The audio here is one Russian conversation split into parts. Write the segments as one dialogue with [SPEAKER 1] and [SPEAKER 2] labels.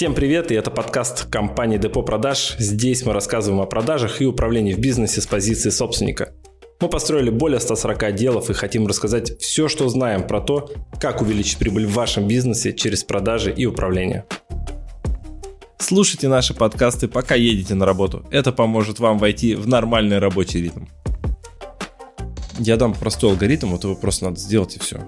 [SPEAKER 1] Всем привет, и это подкаст компании Депо Продаж. Здесь мы рассказываем о продажах и управлении в бизнесе с позиции собственника. Мы построили более 140 отделов и хотим рассказать все, что знаем про то, как увеличить прибыль в вашем бизнесе через продажи и управление. Слушайте наши подкасты, пока едете на работу. Это поможет вам войти в нормальный рабочий ритм. Я дам простой алгоритм, вот его просто надо сделать и все.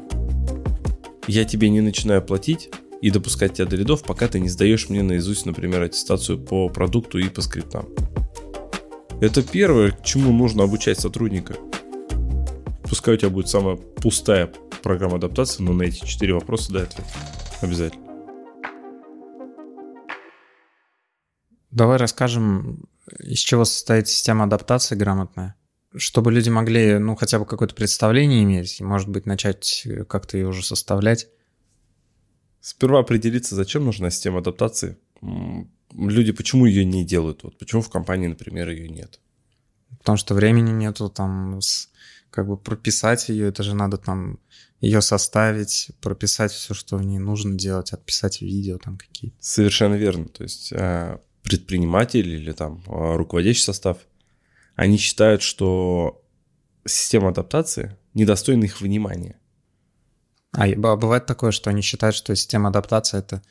[SPEAKER 1] Я тебе не начинаю платить, и допускать тебя до рядов, пока ты не сдаешь мне наизусть, например, аттестацию по продукту и по скриптам. Это первое, чему нужно обучать сотрудника. Пускай у тебя будет самая пустая программа адаптации, но на эти четыре вопроса дай ответ. Обязательно.
[SPEAKER 2] Давай расскажем, из чего состоит система адаптации грамотная, чтобы люди могли, ну, хотя бы какое-то представление иметь, может быть, начать как-то ее уже составлять.
[SPEAKER 1] Сперва определиться, зачем нужна система адаптации. Люди почему ее не делают? Вот почему в компании, например, ее нет?
[SPEAKER 2] Потому что времени нету там как бы прописать ее, это же надо там ее составить, прописать все, что в ней нужно делать, отписать видео там какие-то.
[SPEAKER 1] Совершенно верно. То есть а, предприниматель или там а, руководящий состав, они считают, что система адаптации недостойна их внимания.
[SPEAKER 2] А бывает такое, что они считают, что система адаптации это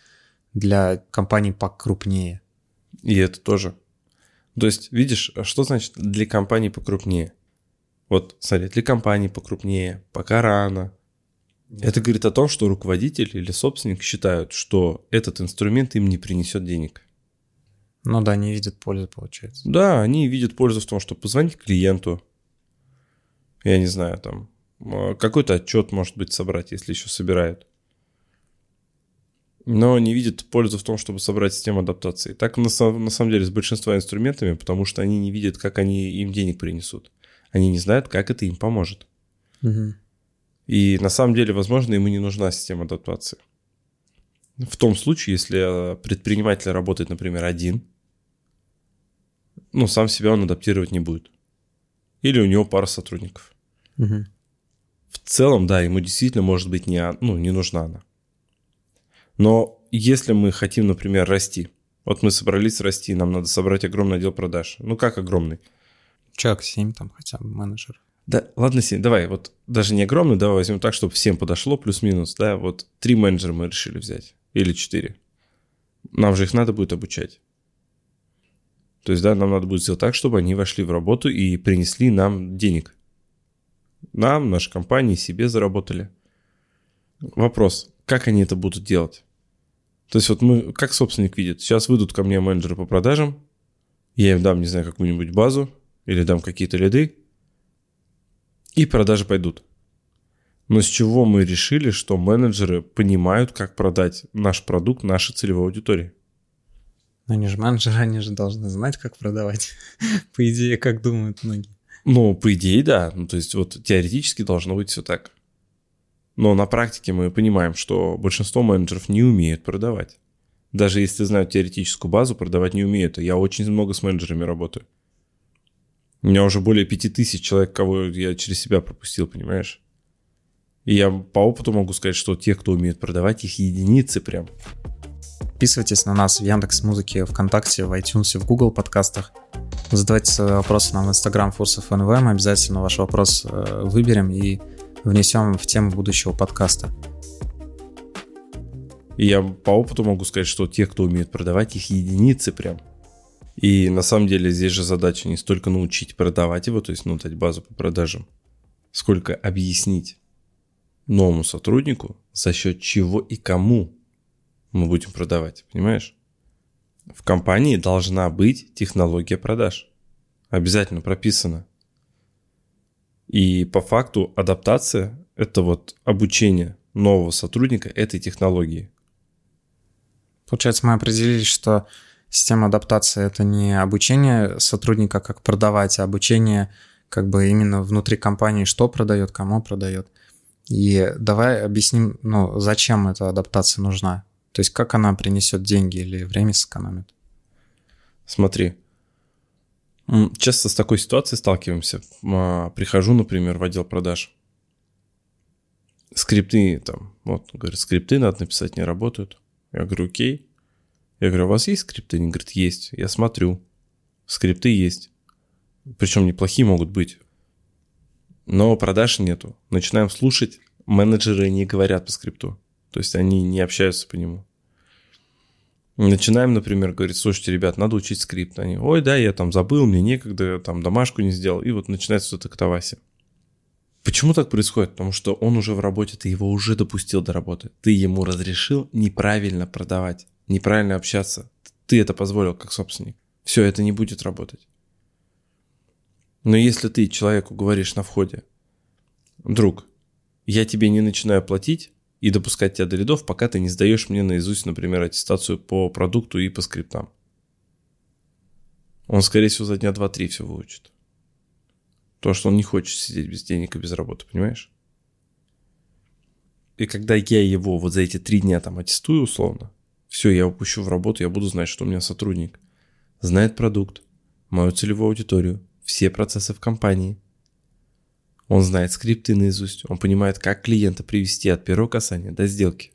[SPEAKER 2] для компаний покрупнее.
[SPEAKER 1] И это тоже. То есть, видишь, что значит для компаний покрупнее? Вот, смотри, для компаний покрупнее, пока рано. Да. Это говорит о том, что руководитель или собственник считают, что этот инструмент им не принесет денег.
[SPEAKER 2] Ну да, они видят пользу, получается.
[SPEAKER 1] Да, они видят пользу в том, что позвонить клиенту, я не знаю, там, какой-то отчет, может быть, собрать, если еще собирают. Но не видят пользу в том, чтобы собрать систему адаптации. Так на, на самом деле с большинством инструментами, потому что они не видят, как они им денег принесут. Они не знают, как это им поможет. Угу. И на самом деле, возможно, ему не нужна система адаптации. В том случае, если предприниматель работает, например, один, ну, сам себя он адаптировать не будет. Или у него пара сотрудников. Угу в целом, да, ему действительно может быть не, ну, не нужна она. Но если мы хотим, например, расти, вот мы собрались расти, нам надо собрать огромный отдел продаж. Ну как огромный?
[SPEAKER 2] Человек 7 там хотя бы менеджеров.
[SPEAKER 1] Да, ладно, 7, давай, вот даже не огромный, давай возьмем так, чтобы всем подошло, плюс-минус, да, вот три менеджера мы решили взять, или четыре. Нам же их надо будет обучать. То есть, да, нам надо будет сделать так, чтобы они вошли в работу и принесли нам денег нам, нашей компании, себе заработали. Вопрос, как они это будут делать? То есть вот мы, как собственник видит, сейчас выйдут ко мне менеджеры по продажам, я им дам, не знаю, какую-нибудь базу или дам какие-то лиды, и продажи пойдут. Но с чего мы решили, что менеджеры понимают, как продать наш продукт нашей целевой аудитории?
[SPEAKER 2] Они же менеджеры, они же должны знать, как продавать. По идее, как думают многие.
[SPEAKER 1] Ну, по идее, да. Ну, то есть вот теоретически должно быть все так. Но на практике мы понимаем, что большинство менеджеров не умеют продавать. Даже если знают теоретическую базу, продавать не умеют. Я очень много с менеджерами работаю. У меня уже более пяти тысяч человек, кого я через себя пропустил, понимаешь? И я по опыту могу сказать, что те, кто умеет продавать, их единицы прям.
[SPEAKER 2] Подписывайтесь на нас в Яндекс Музыке, ВКонтакте, в iTunes, в Google подкастах. Задавайте свои вопросы нам в Instagram Фурсов НВ. Мы обязательно ваш вопрос э, выберем и внесем в тему будущего подкаста.
[SPEAKER 1] И я по опыту могу сказать, что те, кто умеет продавать, их единицы прям. И на самом деле здесь же задача не столько научить продавать его, то есть ну, дать базу по продажам, сколько объяснить новому сотруднику, за счет чего и кому мы будем продавать, понимаешь? В компании должна быть технология продаж. Обязательно прописано. И по факту адаптация – это вот обучение нового сотрудника этой технологии.
[SPEAKER 2] Получается, мы определились, что система адаптации – это не обучение сотрудника, как продавать, а обучение как бы именно внутри компании, что продает, кому продает. И давай объясним, ну, зачем эта адаптация нужна. То есть как она принесет деньги или время сэкономит?
[SPEAKER 1] Смотри, часто с такой ситуацией сталкиваемся. А, прихожу, например, в отдел продаж. Скрипты там, вот, говорят, скрипты надо написать, не работают. Я говорю, окей. Я говорю, а у вас есть скрипты? Они говорят, есть. Я смотрю. Скрипты есть. Причем неплохие могут быть. Но продаж нету. Начинаем слушать, менеджеры не говорят по скрипту. То есть они не общаются по нему. Начинаем, например, говорить, слушайте, ребят, надо учить скрипт. Они, ой, да, я там забыл, мне некогда, там домашку не сделал. И вот начинается вот это катавасия. Почему так происходит? Потому что он уже в работе, ты его уже допустил до работы. Ты ему разрешил неправильно продавать, неправильно общаться. Ты это позволил как собственник. Все, это не будет работать. Но если ты человеку говоришь на входе, друг, я тебе не начинаю платить и допускать тебя до рядов, пока ты не сдаешь мне наизусть, например, аттестацию по продукту и по скриптам. Он, скорее всего, за дня 2-3 все выучит. То, что он не хочет сидеть без денег и без работы, понимаешь? И когда я его вот за эти три дня там аттестую условно, все, я упущу в работу, я буду знать, что у меня сотрудник знает продукт, мою целевую аудиторию, все процессы в компании. Он знает скрипты наизусть, он понимает, как клиента привести от первого касания до сделки,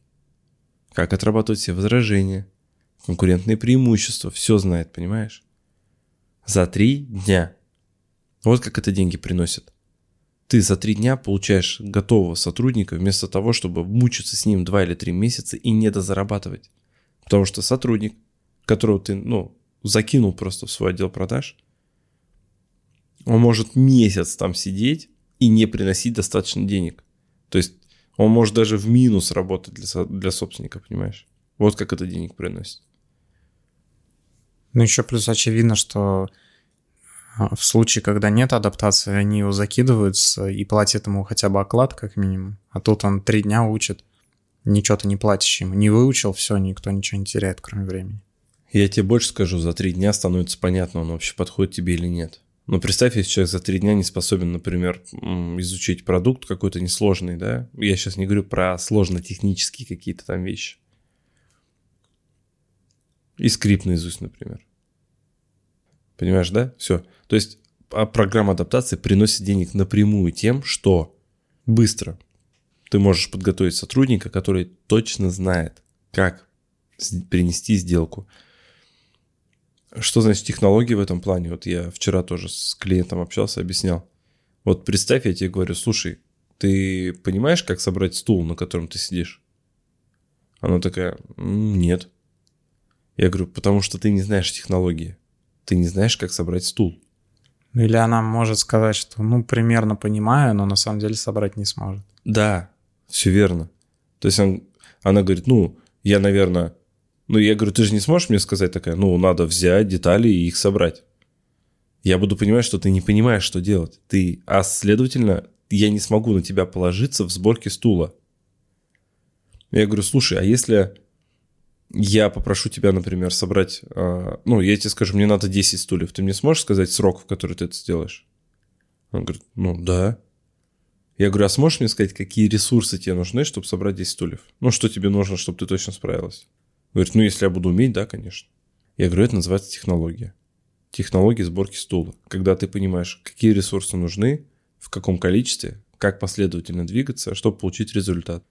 [SPEAKER 1] как отрабатывать все возражения, конкурентные преимущества, все знает, понимаешь? За три дня. Вот как это деньги приносит. Ты за три дня получаешь готового сотрудника вместо того, чтобы мучиться с ним два или три месяца и не дозарабатывать. Потому что сотрудник, которого ты, ну, закинул просто в свой отдел продаж, он может месяц там сидеть и не приносить достаточно денег. То есть он может даже в минус работать для, для собственника, понимаешь? Вот как это денег приносит.
[SPEAKER 2] Ну, еще плюс очевидно, что а, в случае, когда нет адаптации, они его закидываются и платят ему хотя бы оклад, как минимум. А тут он три дня учит, ничего ты не платишь ему. Не выучил, все, никто ничего не теряет, кроме времени.
[SPEAKER 1] Я тебе больше скажу, за три дня становится понятно, он вообще подходит тебе или нет. Но представь, если человек за три дня не способен, например, изучить продукт какой-то несложный, да? Я сейчас не говорю про сложно-технические какие-то там вещи. И скрипт наизусть, например. Понимаешь, да? Все. То есть а программа адаптации приносит денег напрямую тем, что быстро ты можешь подготовить сотрудника, который точно знает, как принести сделку, что значит технологии в этом плане? Вот я вчера тоже с клиентом общался, объяснял. Вот представь, я тебе говорю, слушай, ты понимаешь, как собрать стул, на котором ты сидишь? Она такая, нет. Я говорю, потому что ты не знаешь технологии. Ты не знаешь, как собрать стул.
[SPEAKER 2] Ну, или она может сказать, что ну примерно понимаю, но на самом деле собрать не сможет.
[SPEAKER 1] Да, все верно. То есть он, она говорит, ну, я, наверное, ну, я говорю, ты же не сможешь мне сказать такая, ну, надо взять детали и их собрать. Я буду понимать, что ты не понимаешь, что делать. Ты, а следовательно, я не смогу на тебя положиться в сборке стула. Я говорю, слушай, а если я попрошу тебя, например, собрать, э, ну, я тебе скажу, мне надо 10 стульев, ты мне сможешь сказать срок, в который ты это сделаешь? Он говорит, ну, да. Я говорю, а сможешь мне сказать, какие ресурсы тебе нужны, чтобы собрать 10 стульев? Ну, что тебе нужно, чтобы ты точно справилась? Говорит, ну если я буду уметь, да, конечно. Я говорю, это называется технология. Технология сборки стула. Когда ты понимаешь, какие ресурсы нужны, в каком количестве, как последовательно двигаться, чтобы получить результат.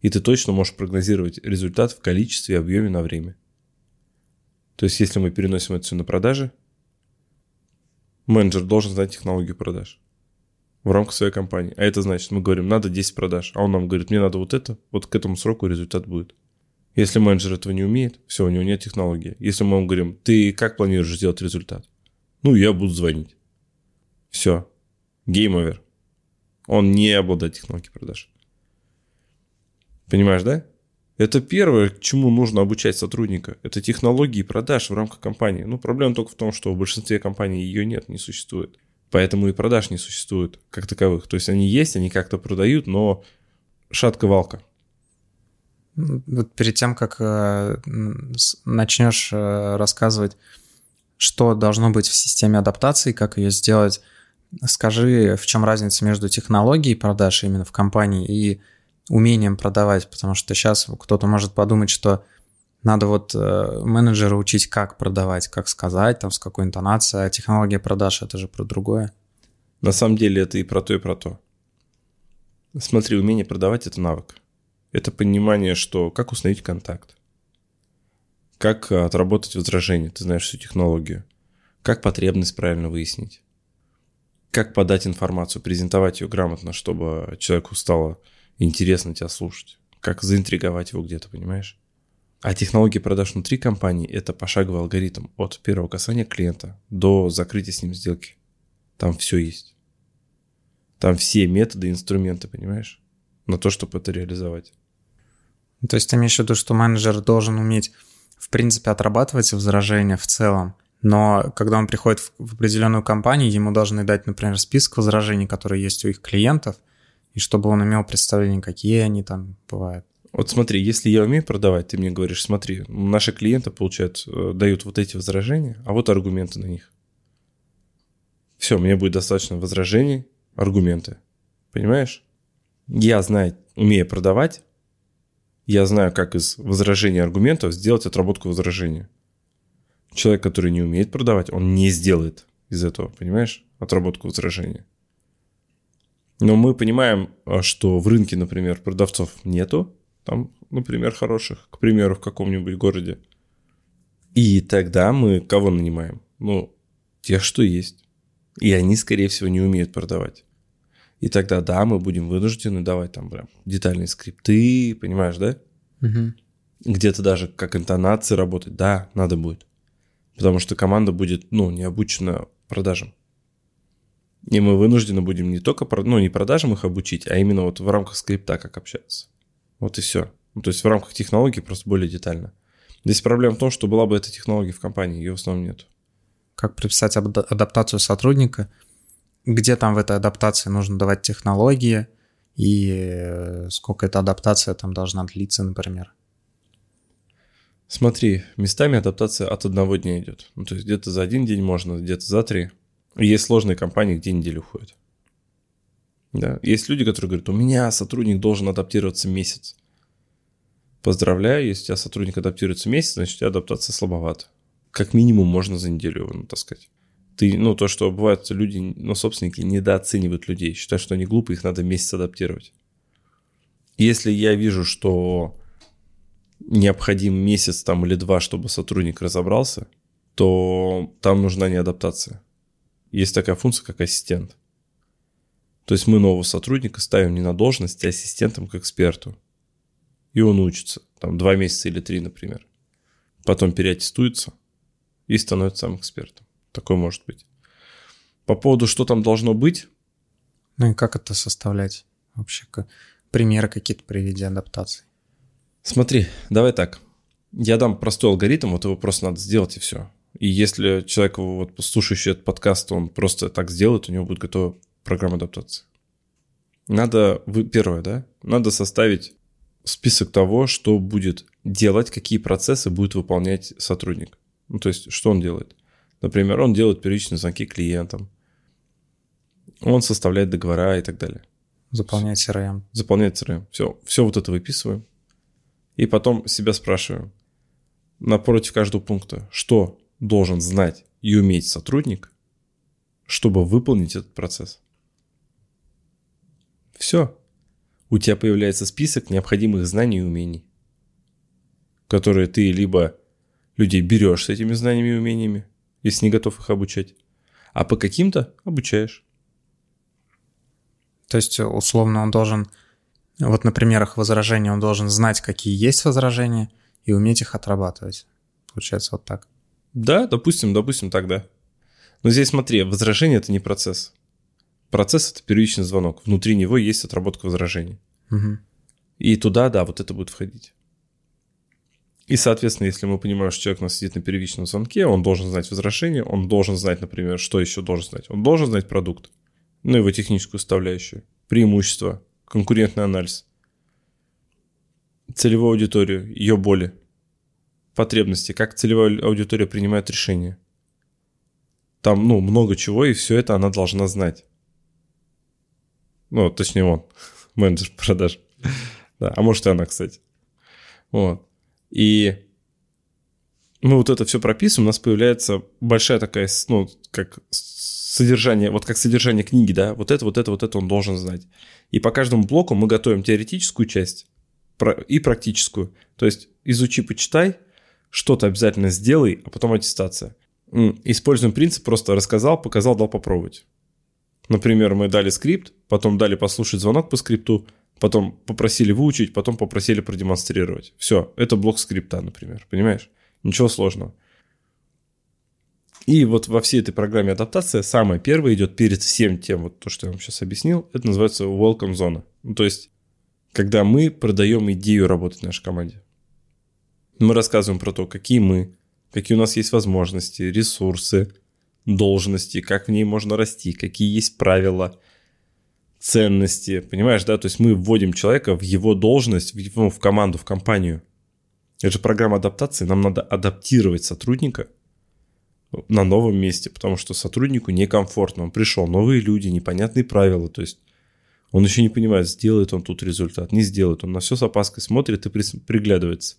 [SPEAKER 1] И ты точно можешь прогнозировать результат в количестве и объеме на время. То есть, если мы переносим это все на продажи, менеджер должен знать технологию продаж в рамках своей компании. А это значит, мы говорим, надо 10 продаж, а он нам говорит, мне надо вот это, вот к этому сроку результат будет. Если менеджер этого не умеет, все, у него нет технологии. Если мы ему говорим, ты как планируешь сделать результат? Ну, я буду звонить. Все. Гейм овер. Он не обладает технологией продаж. Понимаешь, да? Это первое, чему нужно обучать сотрудника. Это технологии продаж в рамках компании. Ну, проблема только в том, что в большинстве компаний ее нет, не существует. Поэтому и продаж не существует как таковых. То есть они есть, они как-то продают, но шатка-валка.
[SPEAKER 2] Вот перед тем, как э, начнешь э, рассказывать, что должно быть в системе адаптации, как ее сделать, скажи, в чем разница между технологией продаж именно в компании и умением продавать, потому что сейчас кто-то может подумать, что надо вот э, менеджера учить, как продавать, как сказать, там, с какой интонацией, а технология продаж – это же про другое.
[SPEAKER 1] На самом деле это и про то, и про то. Смотри, умение продавать – это навык – это понимание, что как установить контакт, как отработать возражение, ты знаешь всю технологию, как потребность правильно выяснить, как подать информацию, презентовать ее грамотно, чтобы человеку стало интересно тебя слушать, как заинтриговать его где-то, понимаешь? А технологии продаж внутри компании – это пошаговый алгоритм от первого касания клиента до закрытия с ним сделки. Там все есть. Там все методы, инструменты, понимаешь? На то, чтобы это реализовать.
[SPEAKER 2] То есть ты имеешь в виду, что менеджер должен уметь, в принципе, отрабатывать возражения в целом, но когда он приходит в определенную компанию, ему должны дать, например, список возражений, которые есть у их клиентов, и чтобы он имел представление, какие они там бывают.
[SPEAKER 1] Вот смотри, если я умею продавать, ты мне говоришь, смотри, наши клиенты получают, э, дают вот эти возражения, а вот аргументы на них. Все, мне будет достаточно возражений, аргументы. Понимаешь? Я знаю, умею продавать, я знаю, как из возражений аргументов сделать отработку возражения. Человек, который не умеет продавать, он не сделает из этого, понимаешь, отработку возражения. Но мы понимаем, а, что в рынке, например, продавцов нету, там, например, хороших, к примеру, в каком-нибудь городе. И тогда мы кого нанимаем? Ну, тех, что есть. И они, скорее всего, не умеют продавать. И тогда, да, мы будем вынуждены давать там прям детальные скрипты, понимаешь, да?
[SPEAKER 2] Угу.
[SPEAKER 1] Где-то даже как интонации работать, да, надо будет. Потому что команда будет, ну, не обучена продажам. И мы вынуждены будем не только, ну, не продажам их обучить, а именно вот в рамках скрипта как общаться. Вот и все. Ну, то есть в рамках технологии просто более детально. Здесь проблема в том, что была бы эта технология в компании, ее в основном нет.
[SPEAKER 2] Как прописать адаптацию сотрудника, где там в этой адаптации нужно давать технологии, и э, сколько эта адаптация там должна длиться, например.
[SPEAKER 1] Смотри, местами адаптация от одного дня идет. Ну, то есть где-то за один день можно, где-то за три. есть сложные компании, где неделю уходит. Да. Есть люди, которые говорят, у меня сотрудник должен адаптироваться месяц. Поздравляю, если у тебя сотрудник адаптируется месяц, значит, у тебя адаптация слабовата. Как минимум можно за неделю его натаскать. Ты, ну, то, что бывают люди, ну, собственники недооценивают людей, считают, что они глупые, их надо месяц адаптировать. Если я вижу, что необходим месяц там или два, чтобы сотрудник разобрался, то там нужна не адаптация. Есть такая функция, как ассистент. То есть мы нового сотрудника ставим не на должность, а ассистентом к эксперту. И он учится, там, два месяца или три, например. Потом переаттестуется и становится сам экспертом. Такое может быть. По поводу, что там должно быть.
[SPEAKER 2] Ну и как это составлять? Вообще, примеры какие-то приведи адаптации.
[SPEAKER 1] Смотри, давай так. Я дам простой алгоритм, вот его просто надо сделать и все. И если человек, вот слушающий этот подкаст, он просто так сделает, у него будет готова программа адаптации. Надо, вы, первое, да, надо составить список того, что будет делать, какие процессы будет выполнять сотрудник. Ну, то есть, что он делает. Например, он делает первичные звонки клиентам, он составляет договора и так далее.
[SPEAKER 2] Заполняет CRM.
[SPEAKER 1] Заполняет CRM. Все, все вот это выписываем. И потом себя спрашиваем, напротив каждого пункта, что должен знать и уметь сотрудник, чтобы выполнить этот процесс. Все. У тебя появляется список необходимых знаний и умений, которые ты либо людей берешь с этими знаниями и умениями, если не готов их обучать, а по каким-то обучаешь.
[SPEAKER 2] То есть, условно, он должен вот на примерах возражений он должен знать, какие есть возражения, и уметь их отрабатывать. Получается вот так.
[SPEAKER 1] Да, допустим, допустим, так, да. Но здесь смотри, возражение это не процесс. Процесс это первичный звонок. Внутри него есть отработка возражений.
[SPEAKER 2] Угу.
[SPEAKER 1] И туда, да, вот это будет входить. И, соответственно, если мы понимаем, что человек у нас сидит на первичном звонке, он должен знать возражение, он должен знать, например, что еще должен знать. Он должен знать продукт, ну, его техническую составляющую, преимущества, конкурентный анализ, целевую аудиторию, ее боли, потребности, как целевая аудитория принимает решения. Там, ну, много чего, и все это она должна знать. Ну, точнее, он, менеджер продаж. Да, а может и она, кстати. Вот. И мы вот это все прописываем, у нас появляется большая такая, ну, как содержание, вот как содержание книги, да, вот это, вот это, вот это он должен знать. И по каждому блоку мы готовим теоретическую часть и практическую. То есть изучи, почитай, что-то обязательно сделай, а потом аттестация. Используем принцип просто рассказал, показал, дал попробовать. Например, мы дали скрипт, потом дали послушать звонок по скрипту, потом попросили выучить, потом попросили продемонстрировать. Все, это блок скрипта, например, понимаешь? Ничего сложного. И вот во всей этой программе адаптация самое первое идет перед всем тем, вот то, что я вам сейчас объяснил, это называется welcome зона. Ну, то есть, когда мы продаем идею работать в нашей команде. Мы рассказываем про то, какие мы, какие у нас есть возможности, ресурсы, должности, как в ней можно расти, какие есть правила, ценности, понимаешь, да? То есть мы вводим человека в его должность, в, его, в команду, в компанию. Это же программа адаптации, нам надо адаптировать сотрудника на новом месте, потому что сотруднику некомфортно. Он пришел, новые люди, непонятные правила, то есть он еще не понимает, сделает он тут результат, не сделает. Он на все с опаской смотрит и приглядывается.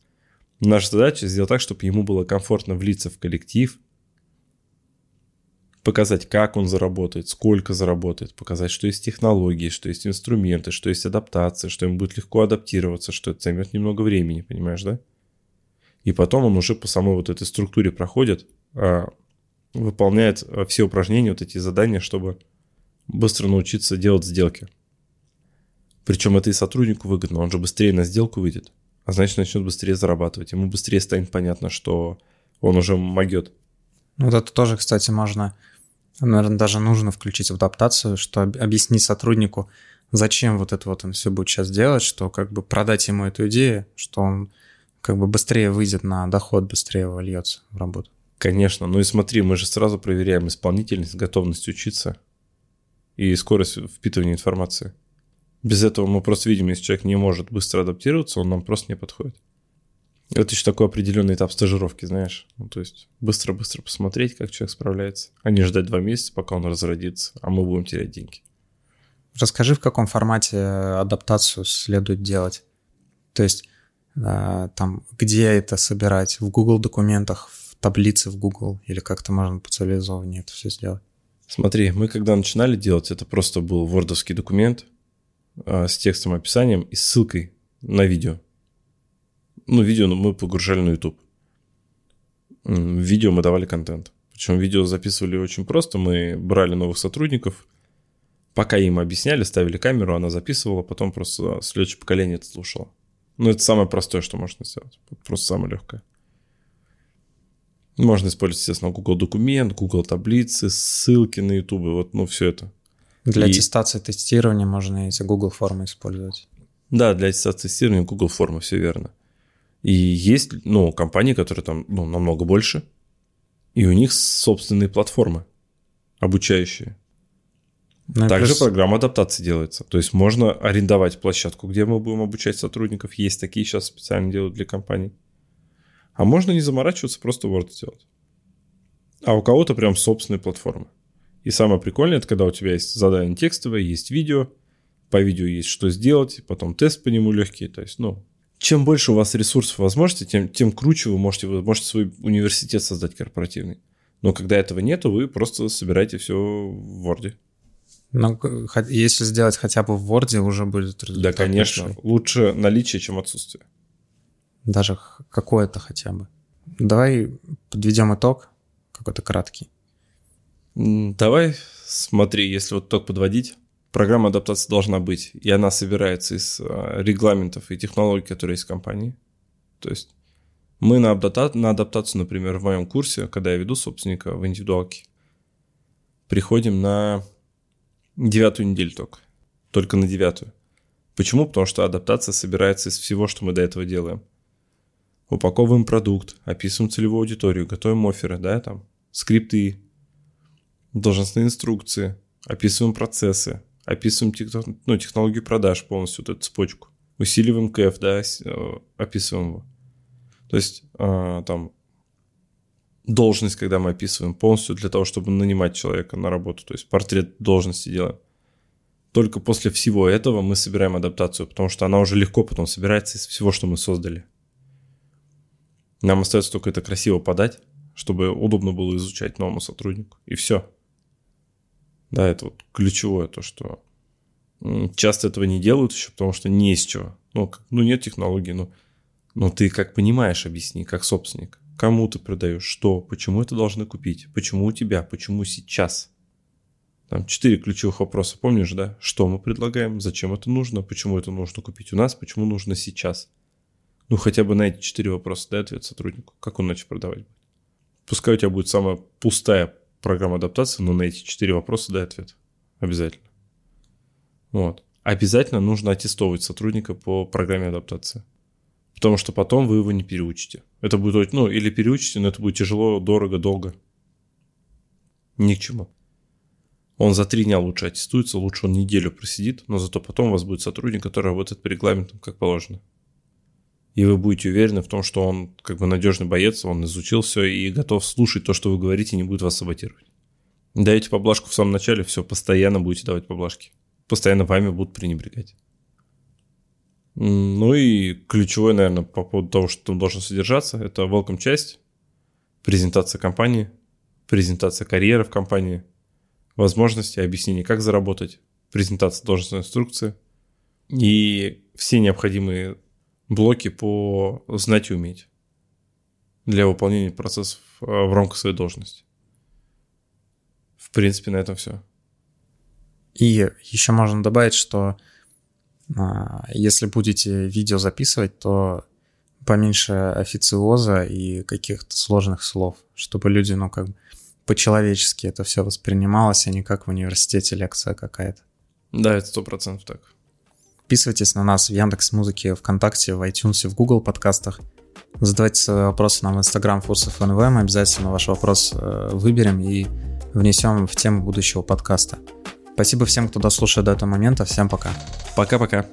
[SPEAKER 1] Наша задача сделать так, чтобы ему было комфортно влиться в коллектив, показать, как он заработает, сколько заработает, показать, что есть технологии, что есть инструменты, что есть адаптация, что ему будет легко адаптироваться, что это займет немного времени, понимаешь, да? И потом он уже по самой вот этой структуре проходит, а, выполняет а, все упражнения, вот эти задания, чтобы быстро научиться делать сделки. Причем это и сотруднику выгодно, он же быстрее на сделку выйдет а значит начнет быстрее зарабатывать. Ему быстрее станет понятно, что он уже могет.
[SPEAKER 2] Вот это тоже, кстати, можно, наверное, даже нужно включить в адаптацию, что объяснить сотруднику, зачем вот это вот он все будет сейчас делать, что как бы продать ему эту идею, что он как бы быстрее выйдет на доход, быстрее вольется в работу.
[SPEAKER 1] Конечно, ну и смотри, мы же сразу проверяем исполнительность, готовность учиться и скорость впитывания информации. Без этого мы просто видим, если человек не может быстро адаптироваться, он нам просто не подходит. Это еще такой определенный этап стажировки, знаешь. Ну, то есть быстро-быстро посмотреть, как человек справляется, а не ждать два месяца, пока он разродится, а мы будем терять деньги.
[SPEAKER 2] Расскажи, в каком формате адаптацию следует делать. То есть э, там, где это собирать? В Google документах, в таблице в Google или как-то можно по цивилизованию это все сделать?
[SPEAKER 1] Смотри, мы когда начинали делать, это просто был вордовский документ, а, с текстом, описанием и ссылкой на видео. Ну, видео мы погружали на YouTube. Видео мы давали контент. Причем видео записывали очень просто. Мы брали новых сотрудников, пока им объясняли, ставили камеру, она записывала, потом просто следующее поколение это слушало. Ну, это самое простое, что можно сделать. Просто самое легкое. Можно использовать, естественно, Google документ, Google таблицы, ссылки на YouTube, вот, ну, все это.
[SPEAKER 2] Для и... аттестации тестирования можно эти Google формы использовать.
[SPEAKER 1] Да, для аттестации тестирования Google формы, все верно. И есть, ну, компании, которые там, ну, намного больше, и у них собственные платформы обучающие. Ну, Также плюс... программа адаптации делается. То есть можно арендовать площадку, где мы будем обучать сотрудников. Есть такие сейчас специально делают для компаний. А можно не заморачиваться, просто Word сделать. А у кого-то прям собственные платформы. И самое прикольное, это когда у тебя есть задание текстовое, есть видео, по видео есть что сделать, потом тест по нему легкий. То есть, ну, чем больше у вас ресурсов возможностей, тем, тем круче вы можете, вы можете свой университет создать корпоративный. Но когда этого нету, вы просто собираете все в Word.
[SPEAKER 2] Но если сделать хотя бы в Word, уже будет
[SPEAKER 1] результат. Да, конечно. Большой. Лучше наличие, чем отсутствие.
[SPEAKER 2] Даже какое-то хотя бы. Давай подведем итог, какой-то краткий.
[SPEAKER 1] Давай смотри, если вот только подводить, программа адаптации должна быть, и она собирается из а, регламентов и технологий, которые есть в компании. То есть мы на, адапта- на адаптацию, например, в моем курсе, когда я веду собственника в индивидуалке, приходим на девятую неделю только. Только на девятую. Почему? Потому что адаптация собирается из всего, что мы до этого делаем. Упаковываем продукт, описываем целевую аудиторию, готовим оферы, да, там, скрипты, должностные инструкции, описываем процессы, описываем ну, технологию продаж полностью, вот эту цепочку. Усиливаем КФ, да, э, описываем его. То есть э, там должность, когда мы описываем полностью для того, чтобы нанимать человека на работу, то есть портрет должности делаем. Только после всего этого мы собираем адаптацию, потому что она уже легко потом собирается из всего, что мы создали. Нам остается только это красиво подать, чтобы удобно было изучать новому сотруднику. И все. Да, это вот ключевое то, что часто этого не делают еще, потому что не из чего. Ну, ну нет технологий, ну, Но ты как понимаешь, объясни, как собственник. Кому ты продаешь, что, почему это должны купить, почему у тебя, почему сейчас. Там четыре ключевых вопроса, помнишь, да? Что мы предлагаем, зачем это нужно, почему это нужно купить у нас, почему нужно сейчас. Ну, хотя бы на эти четыре вопроса дай ответ сотруднику, как он иначе продавать будет. Пускай у тебя будет самая пустая программа адаптации, но на эти четыре вопроса дай ответ. Обязательно. Вот. Обязательно нужно аттестовывать сотрудника по программе адаптации. Потому что потом вы его не переучите. Это будет, ну, или переучите, но это будет тяжело, дорого, долго. Ни к чему. Он за три дня лучше аттестуется, лучше он неделю просидит, но зато потом у вас будет сотрудник, который работает по регламентам как положено. И вы будете уверены в том, что он как бы надежный боец, он изучил все и готов слушать то, что вы говорите, и не будет вас саботировать. Даете поблажку в самом начале, все, постоянно будете давать поблажки. Постоянно вами будут пренебрегать. Ну и ключевое, наверное, по поводу того, что там должен содержаться, это welcome часть, презентация компании, презентация карьеры в компании, возможности, объяснение, как заработать, презентация должностной инструкции и все необходимые блоки по знать и уметь для выполнения процессов а, в рамках своей должности. В принципе, на этом все.
[SPEAKER 2] И еще можно добавить, что а, если будете видео записывать, то поменьше официоза и каких-то сложных слов, чтобы люди, ну, как бы по-человечески это все воспринималось, а не как в университете лекция какая-то.
[SPEAKER 1] Да, это сто процентов так.
[SPEAKER 2] Подписывайтесь на нас в Яндекс Музыке, ВКонтакте, в iTunes, в Google подкастах. Задавайте свои вопросы нам в Instagram Фурсов НВ. Мы обязательно ваш вопрос э, выберем и внесем в тему будущего подкаста. Спасибо всем, кто дослушал до этого момента. Всем пока.
[SPEAKER 1] Пока-пока.